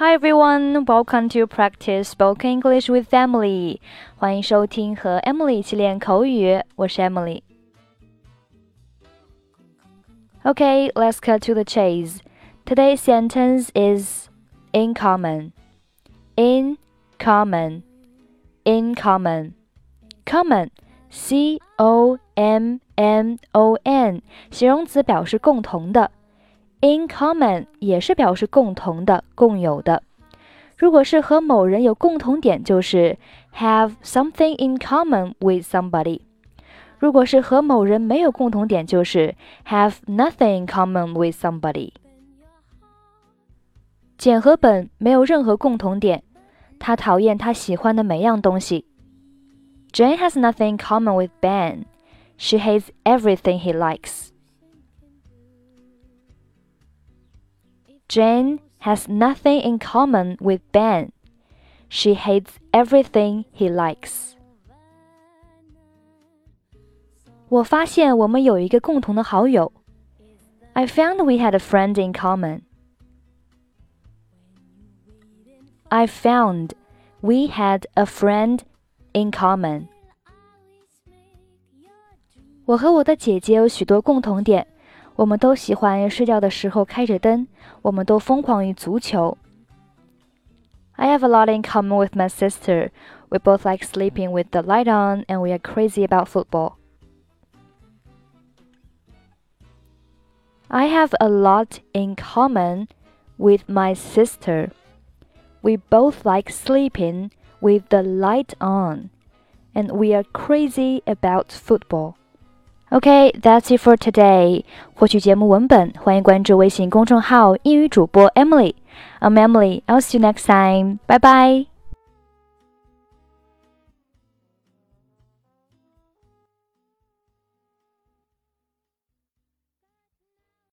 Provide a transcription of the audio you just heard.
Hi everyone, welcome to practice spoken English with Emily. 欢迎收听和 Emily 一起练口语，我是 Emily。Okay, let's cut to the chase. Today's sentence is in common. In common. In common. Common. C O M M O N，形容词表示共同的。 In common 也是表示共同的、共有的。如果是和某人有共同点，就是 have something in common with somebody。如果是和某人没有共同点，就是 have nothing in common with somebody。简和本没有任何共同点，他讨厌他喜欢的每样东西。Jane has nothing in common with Ben. She hates everything he likes. Jane has nothing in common with Ben. She hates everything he likes. 我发现我们有一个共同的好友。I found we had a friend in common. I found we had a friend in common. 我和我的姐姐有许多共同点。 我们都喜欢睡觉的时候开着灯，我们都疯狂于足球。I have a lot in common with my sister. We both like sleeping with the light on, and we are crazy about football. I have a lot in common with my sister. We both like sleeping with the light on, and we are crazy about football. OK，that's it for today. 获取节目文本，欢迎关注微信公众号“英语主播 Emily”。I'm Emily. I'll see you next time. Bye bye.